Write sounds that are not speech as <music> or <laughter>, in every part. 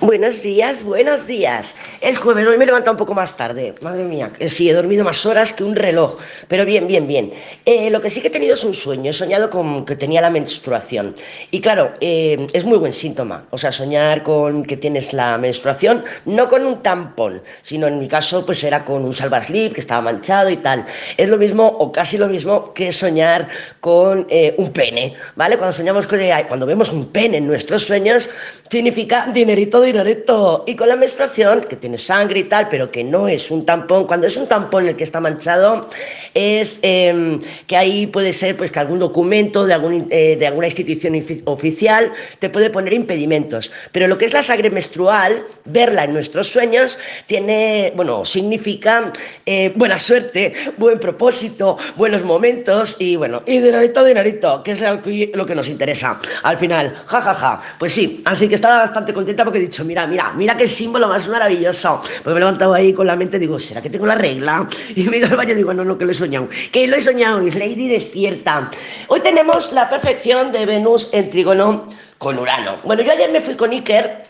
Buenos días, buenos días. Es jueves, hoy me he levantado un poco más tarde. Madre mía, eh, sí, he dormido más horas que un reloj. Pero bien, bien, bien. Eh, lo que sí que he tenido es un sueño. He soñado con que tenía la menstruación. Y claro, eh, es muy buen síntoma. O sea, soñar con que tienes la menstruación, no con un tampón, sino en mi caso, pues era con un salvaslip que estaba manchado y tal. Es lo mismo o casi lo mismo que soñar con un pene, ¿vale? Cuando soñamos con, cuando vemos un pene en nuestros sueños, significa dinerito directo. Y con la menstruación, que tiene sangre y tal, pero que no es un tampón, cuando es un tampón el que está manchado, es em, que ahí puede ser pues que algún documento de, algún, eh, de alguna institución oficial te puede poner impedimentos. Pero lo que es la sangre menstrual, verla en nuestros sueños, tiene, bueno, significa eh, buena suerte, buen propósito, buenos momentos y bueno, y dinerito, dinerito, que es lo que nos interesa. Al final, jajaja. Ja, ja. Pues sí, así que estaba bastante contenta porque he dicho, mira, mira, mira qué símbolo más maravilloso. Pues me he levantado ahí con la mente y digo, ¿será que tengo la regla? <laughs> Y me he ido al baño y digo, no, no, que lo he soñado. Que lo he soñado, y Lady despierta. Hoy tenemos la perfección de Venus en trígono con Urano. Bueno, yo ayer me fui con Iker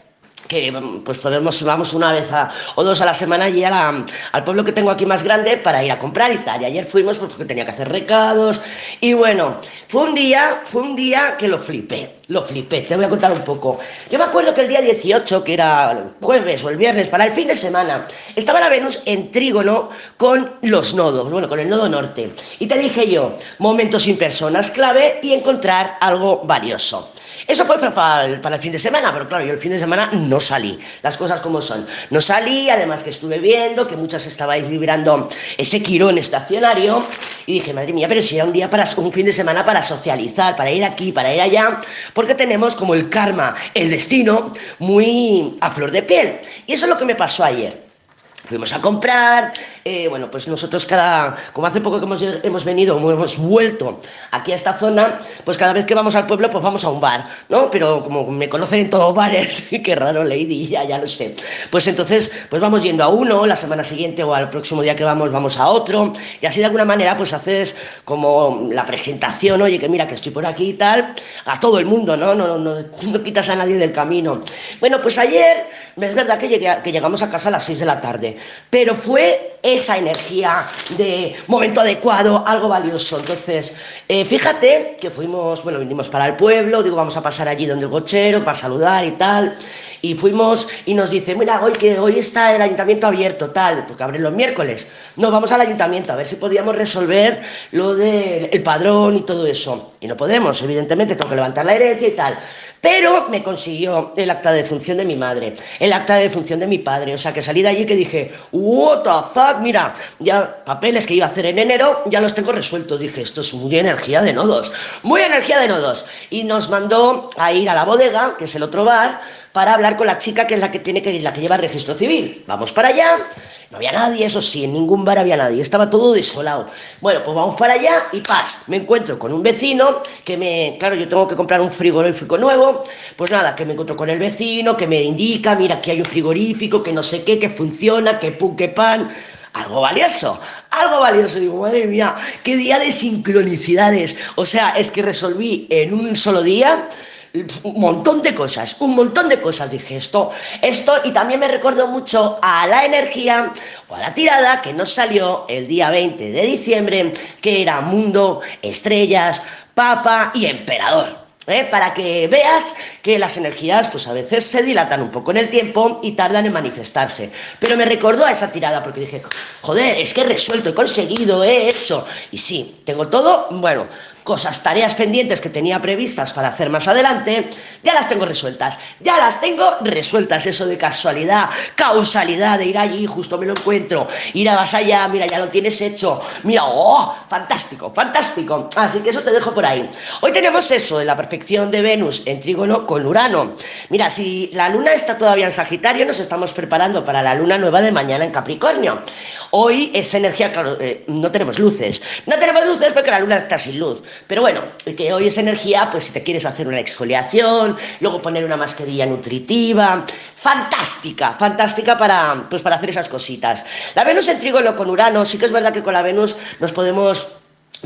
que pues podemos vamos una vez o dos a la semana allí al pueblo que tengo aquí más grande para ir a comprar y tal. Y ayer fuimos pues, porque tenía que hacer recados y bueno, fue un día, fue un día que lo flipé, lo flipé, te voy a contar un poco. Yo me acuerdo que el día 18, que era el jueves o el viernes, para el fin de semana, estaba la Venus en trígono con los nodos, bueno, con el nodo norte. Y te dije yo, momentos sin personas clave y encontrar algo valioso. Eso fue para el, para el, fin de semana, pero claro, yo el fin de semana no salí, las cosas como son. No salí, además que estuve viendo que muchas estabais vibrando ese quirón estacionario y dije, madre mía, pero si era un día para un fin de semana para socializar, para ir aquí, para ir allá, porque tenemos como el karma, el destino, muy a flor de piel. Y eso es lo que me pasó ayer. Fuimos a comprar, eh, bueno, pues nosotros cada, como hace poco que hemos, hemos venido, hemos vuelto aquí a esta zona, pues cada vez que vamos al pueblo, pues vamos a un bar, ¿no? Pero como me conocen en todos bares, <laughs> qué raro, Lady, ya, ya lo sé. Pues entonces, pues vamos yendo a uno, la semana siguiente o al próximo día que vamos, vamos a otro, y así de alguna manera, pues haces como la presentación, oye, que mira que estoy por aquí y tal, a todo el mundo, ¿no? No, no, no quitas a nadie del camino. Bueno, pues ayer, es verdad que, llegué, que llegamos a casa a las 6 de la tarde pero fue esa energía de momento adecuado, algo valioso. Entonces, eh, fíjate que fuimos, bueno, vinimos para el pueblo, digo, vamos a pasar allí donde el cochero para saludar y tal, y fuimos y nos dice, mira, hoy que hoy está el ayuntamiento abierto, tal, porque abren los miércoles. No, vamos al ayuntamiento a ver si podíamos resolver lo del padrón y todo eso. Y no podemos, evidentemente, tengo que levantar la herencia y tal. Pero me consiguió el acta de función de mi madre, el acta de función de mi padre. O sea, que salí de allí que dije, what the fuck, mira, ya papeles que iba a hacer en enero, ya los tengo resueltos. Dije, esto es muy energía de nodos, muy energía de nodos. Y nos mandó a ir a la bodega, que es el otro bar, para hablar con la chica que es la que tiene que la que lleva el registro civil. Vamos para allá, no había nadie, eso sí, en ningún bar había nadie, estaba todo desolado. Bueno, pues vamos para allá y paz, me encuentro con un vecino que me, claro, yo tengo que comprar un frigorífico nuevo, pues nada, que me encuentro con el vecino, que me indica, mira, que hay un frigorífico, que no sé qué, que funciona, que pum, que pan, algo valioso, algo valioso. Digo, madre mía, qué día de sincronicidades. O sea, es que resolví en un solo día un montón de cosas, un montón de cosas. Dije esto, esto, y también me recuerdo mucho a la energía o a la tirada que nos salió el día 20 de diciembre, que era mundo, estrellas, papa y emperador. ¿eh? para que veas que las energías pues a veces se dilatan un poco en el tiempo y tardan en manifestarse. Pero me recordó a esa tirada porque dije, joder, es que he resuelto, he conseguido, he hecho. Y sí, tengo todo, bueno, cosas, tareas pendientes que tenía previstas para hacer más adelante, ya las tengo resueltas, ya las tengo resueltas, eso de casualidad, causalidad, de ir allí, justo me lo encuentro, ir a vas allá, mira, ya lo tienes hecho, mira, oh, fantástico, fantástico, así que eso te dejo por ahí. Hoy tenemos eso de la perfección de Venus en trígono con Urano. Mira, si la luna está todavía en Sagitario, nos estamos preparando para la luna nueva de mañana en Capricornio. Hoy esa energía, claro, eh, no tenemos luces, no tenemos luces porque la luna está sin luz, pero bueno, que hoy es energía, pues si te quieres hacer una exfoliación, luego poner una mascarilla nutritiva, fantástica, fantástica para, pues para hacer esas cositas. La Venus en trígono con Urano, sí que es verdad que con la Venus nos podemos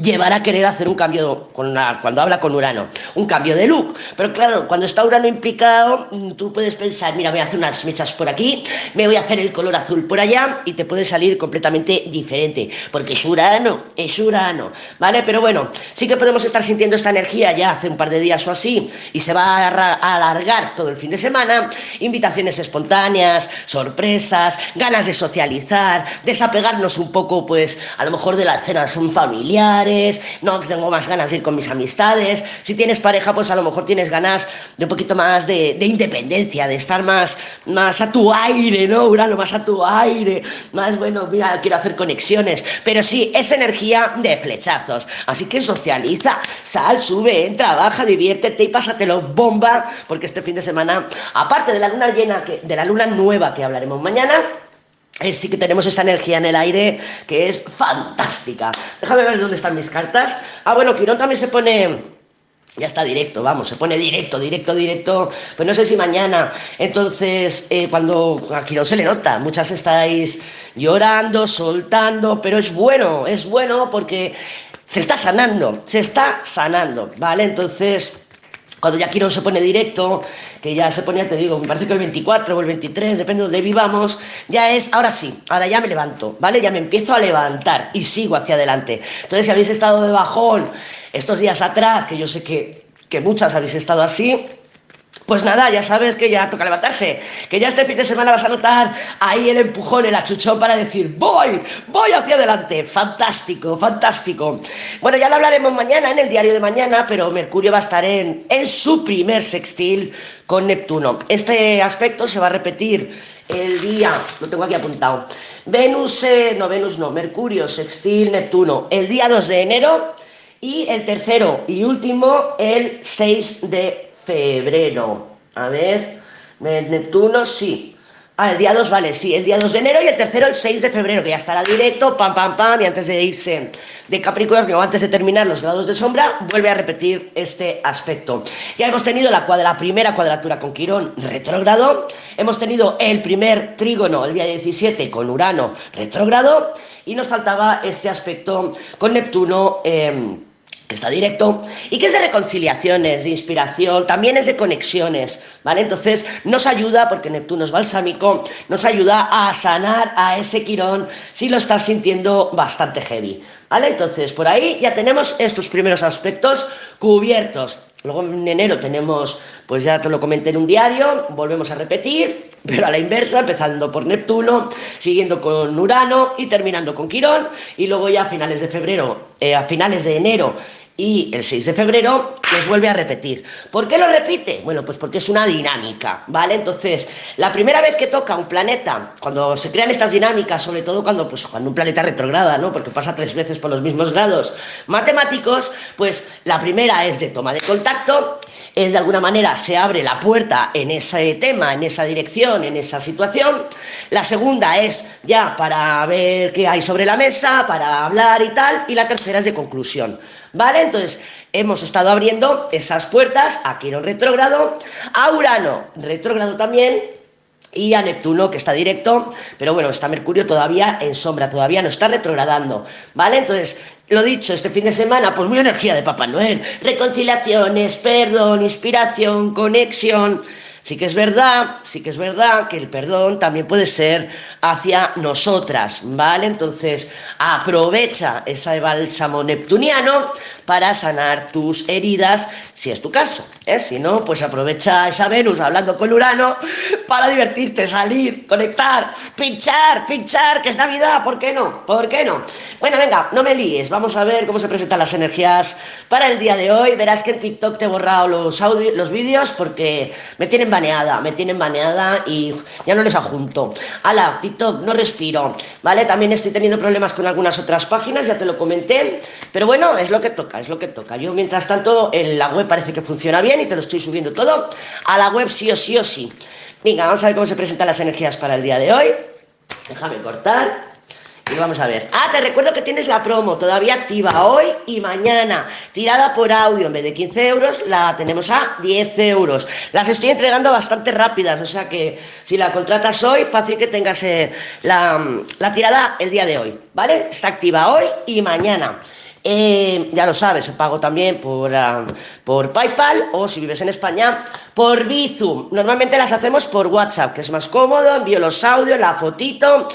llevar a querer hacer un cambio cuando habla con Urano, un cambio de look. Pero claro, cuando está Urano implicado, mm, tú puedes pensar, mira, voy a hacer unas mechas por aquí, me voy a hacer el color azul por allá y te puede salir completamente diferente, porque es Urano, es Urano, ¿vale? Pero bueno, sí que podemos estar sintiendo esta energía ya hace un par de días o así y se va a alargar todo el fin de semana, invitaciones espontáneas, sorpresas, ganas de socializar, desapegarnos un poco, pues, a lo mejor de las cenas familiares, no tengo más ganas de ir con mis amistades. Si tienes pareja, pues a lo mejor tienes ganas de un poquito más de, independencia, de estar más, más a tu aire, ¿no? Urano, más a tu aire, más, bueno, mira, quiero hacer conexiones. Pero sí, es energía de flechazos. Así que socializa, sal, sube, trabaja, diviértete y pásatelo bomba, porque este fin de semana, aparte de la luna llena, de la luna nueva que hablaremos mañana, sí que tenemos esta energía en el aire que es fantástica. Déjame ver dónde están mis cartas. Ah, bueno, Quirón también se pone... Ya está directo, vamos, se pone directo, directo, directo. Pues no sé si mañana. Entonces, eh, cuando a Quirón se le nota, muchas estáis llorando, soltando, pero es bueno, es bueno porque se está sanando, se está sanando, ¿vale? Entonces, cuando ya quiero se pone directo, que ya se ponía, te digo, me parece que el 24 o el 23, depende de donde vivamos, ya es, ahora sí, ahora ya me levanto, ¿vale? Ya me empiezo a levantar y sigo hacia adelante. Entonces, si habéis estado de bajón estos días atrás, que yo sé que, que muchas habéis estado así, pues nada, ya sabes que ya toca levantarse, que ya este fin de semana vas a notar ahí el empujón, el achuchón para decir, voy, voy hacia adelante, fantástico, fantástico. Bueno, ya lo hablaremos mañana en el diario de mañana, pero Mercurio va a estar en, en su primer sextil con Neptuno. Este aspecto se va a repetir el día, lo tengo aquí apuntado, Venus, eh, no, Venus no, Mercurio, sextil, Neptuno, el día 2 de enero y el tercero y último el 6 de febrero. A ver, Neptuno sí. Ah, el día 2, vale, sí, el día 2 de enero y el tercero el 6 de febrero, que ya estará directo, pam, pam, pam, y antes de irse de Capricornio, antes de terminar los grados de sombra, vuelve a repetir este aspecto. Ya hemos tenido la, la primera cuadratura con Quirón retrógrado, hemos tenido el primer trígono el día 17 con Urano retrógrado, y nos faltaba este aspecto con Neptuno. Eh, que está directo, y que es de reconciliaciones, de inspiración, también es de conexiones, ¿vale? Entonces nos ayuda, porque Neptuno es balsámico, nos ayuda a sanar a ese quirón si lo estás sintiendo bastante heavy, ¿vale? Entonces por ahí ya tenemos estos primeros aspectos cubiertos. Luego en enero tenemos, pues ya te lo comenté en un diario, volvemos a repetir, <laughs> pero a la inversa, empezando por Neptuno, siguiendo con Urano y terminando con Quirón, y luego ya a finales de febrero, eh, a finales de enero y el 6 de febrero les vuelve a repetir. ¿Por qué lo repite? Bueno, pues porque es una dinámica, ¿vale? Entonces, la primera vez que toca un planeta, cuando se crean estas dinámicas, sobre todo cuando, pues, cuando un planeta retrograda, ¿no? Porque pasa tres veces por los mismos grados matemáticos, pues la primera es de toma de contacto, es de alguna manera se abre la puerta en ese tema, en esa dirección, en esa situación. La segunda es ya para ver qué hay sobre la mesa, para hablar y tal. Y la tercera es de conclusión. ¿Vale? Entonces, hemos estado abriendo esas puertas a Quirón retrógrado, a Urano retrógrado también, y a Neptuno, que está directo, pero bueno, está Mercurio todavía en sombra, todavía no está retrogradando, ¿vale? Entonces, lo dicho, este fin de semana, pues muy energía de Papá Noel, reconciliaciones, perdón, inspiración, conexión, Sí que es verdad, sí que es verdad que el perdón también puede ser hacia nosotras, ¿vale? Entonces, aprovecha ese bálsamo neptuniano para sanar tus heridas, si es tu caso, ¿eh? Si no, pues aprovecha esa Venus hablando con Urano para divertirte, salir, conectar, pinchar, pinchar, que es Navidad, ¿por qué no? ¿Por qué no? Bueno, venga, no me líes, vamos a ver cómo se presentan las energías para el día de hoy. Verás que en TikTok te he borrado los, los vídeos porque me tienen baneada, me tienen baneada y ya no les adjunto. Ala, TikTok, no respiro, ¿vale? También estoy teniendo problemas con algunas otras páginas, ya te lo comenté, pero bueno, es lo que toca, es lo que toca. Yo, mientras tanto, en la web parece que funciona bien y te lo estoy subiendo todo a la web sí o sí o sí. Venga, vamos a ver cómo se presentan las energías para el día de hoy. Déjame cortar. Y vamos a ver. Ah, te recuerdo que tienes la promo todavía activa hoy y mañana. Tirada por audio en vez de 15 euros, la tenemos a 10 euros. Las estoy entregando bastante rápidas, o sea que si la contratas hoy, fácil que tengas eh, la, la tirada el día de hoy, ¿vale? Está activa hoy y mañana. Eh, ya lo sabes, pago también por, uh, por PayPal o si vives en España, por Bizum. Normalmente las hacemos por WhatsApp, que es más cómodo, envío los audios, la fotito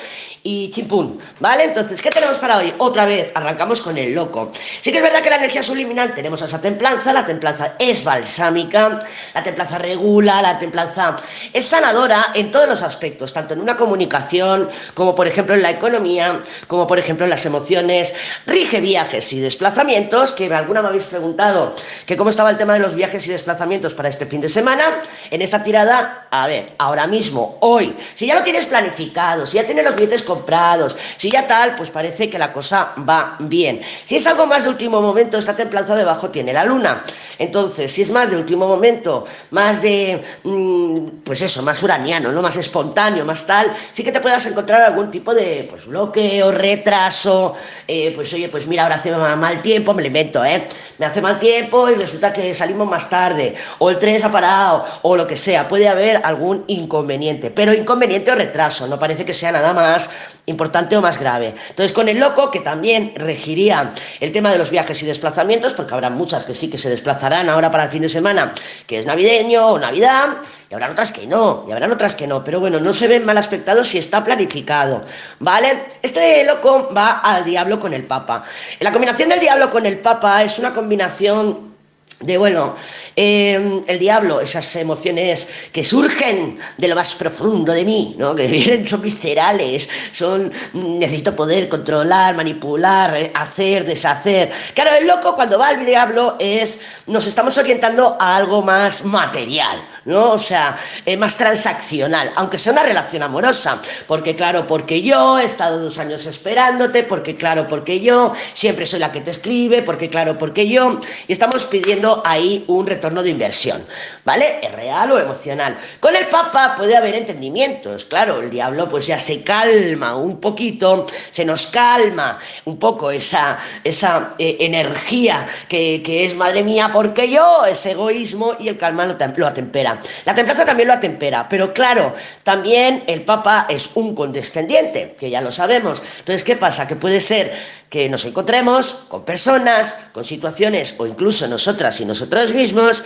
y chimpún, ¿vale? Entonces, ¿qué tenemos para hoy? Otra vez, arrancamos con el loco. Sí que es verdad que la energía subliminal tenemos esa templanza, la templanza es balsámica, la templanza regula, la templanza es sanadora en todos los aspectos, tanto en una comunicación, como por ejemplo en la economía, como por ejemplo en las emociones, rige viajes y desplazamientos, que alguna me habéis preguntado que cómo estaba el tema de los viajes y desplazamientos para este fin de semana, en esta tirada, a ver, ahora mismo, hoy, si ya lo tienes planificado, si ya tienes los billetes comprados, si ya tal, pues parece que la cosa va bien. Si es algo más de último momento, esta templanza debajo tiene la luna. Entonces, si es más de último momento, más de, mmm, pues eso, más uraniano, ¿no? Más espontáneo, más tal, sí que te puedas encontrar algún tipo de, pues, bloqueo, retraso, eh, pues oye, pues mira, ahora hace mal tiempo, me lo invento, ¿eh? Me hace mal tiempo y resulta que salimos más tarde, o el tren se ha parado, o lo que sea, puede haber algún inconveniente, pero inconveniente o retraso, no parece que sea nada más importante o más grave. Entonces, con el loco, que también regiría el tema de los viajes y desplazamientos, porque habrá muchas que sí que se desplazarán ahora para el fin de semana, que es navideño o Navidad, y habrán otras que no, y habrán otras que no, pero bueno, no se ven mal aspectados si está planificado, ¿vale? Este loco va al diablo con el papa. La combinación del diablo con el papa es una combinación de bueno, eh, el diablo, esas emociones que surgen de lo más profundo de mí, ¿no? que <laughs> vienen, son viscerales, son necesito poder controlar, manipular, eh, hacer, deshacer. Claro, el loco cuando va al diablo es, nos estamos orientando a algo más material, ¿no? O sea, eh, más transaccional, aunque sea una relación amorosa, porque claro, porque yo he estado dos años esperándote, porque claro, porque yo siempre soy la que te escribe, porque claro, porque yo, y estamos pidiendo ahí un retorno de inversión, ¿vale? Es real o emocional. Con el Papa puede haber entendimientos, claro, el diablo pues ya se calma un poquito, se nos calma un poco esa, esa eh, energía que, que, es, madre mía, porque yo, ese egoísmo y el calma lo, lo atempera. La templanza también lo atempera, pero claro, también el Papa es un condescendiente, que ya lo sabemos. Entonces, ¿qué pasa? Que puede ser que nos encontremos con personas, con situaciones o incluso nosotras y nosotros mismos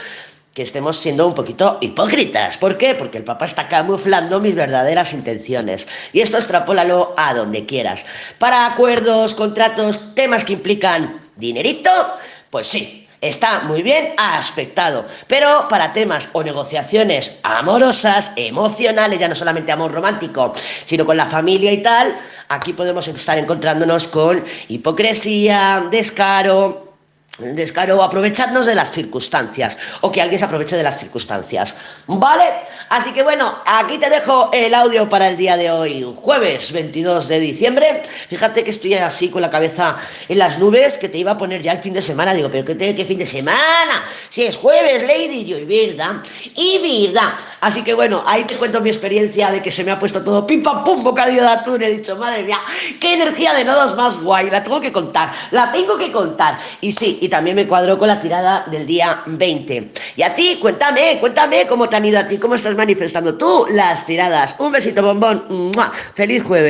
que estemos siendo un poquito hipócritas. ¿Por qué? Porque el Papa está camuflando mis verdaderas intenciones. Y esto extrapólalo a donde quieras. Para acuerdos, contratos, temas que implican dinerito, pues sí, Está muy bien aspectado, pero para temas o negociaciones amorosas, emocionales, ya no solamente amor romántico, sino con la familia y tal, aquí podemos estar encontrándonos con hipocresía, descaro, descaro aprovecharnos de las circunstancias o que alguien se aproveche de las circunstancias. ¿Vale? Así que bueno, aquí te dejo el audio para el día de hoy, jueves 22 de diciembre. Fíjate que estoy así con la cabeza en las nubes, que te iba a poner ya el fin de semana. Digo, pero ¿qué, qué fin de semana? Si es jueves, Lady, y verdad, y verdad. Así que bueno, ahí te cuento mi experiencia de que se me ha puesto todo pim pam pum, bocadillo de atún. He dicho, madre mía, qué energía de nodos más guay, la tengo que contar, la tengo que contar. Y sí, también me cuadró con la tirada del día 20. Y a ti, cuéntame, cuéntame cómo te han ido a ti, cómo estás manifestando tú las tiradas. Un besito bombón. Feliz jueves.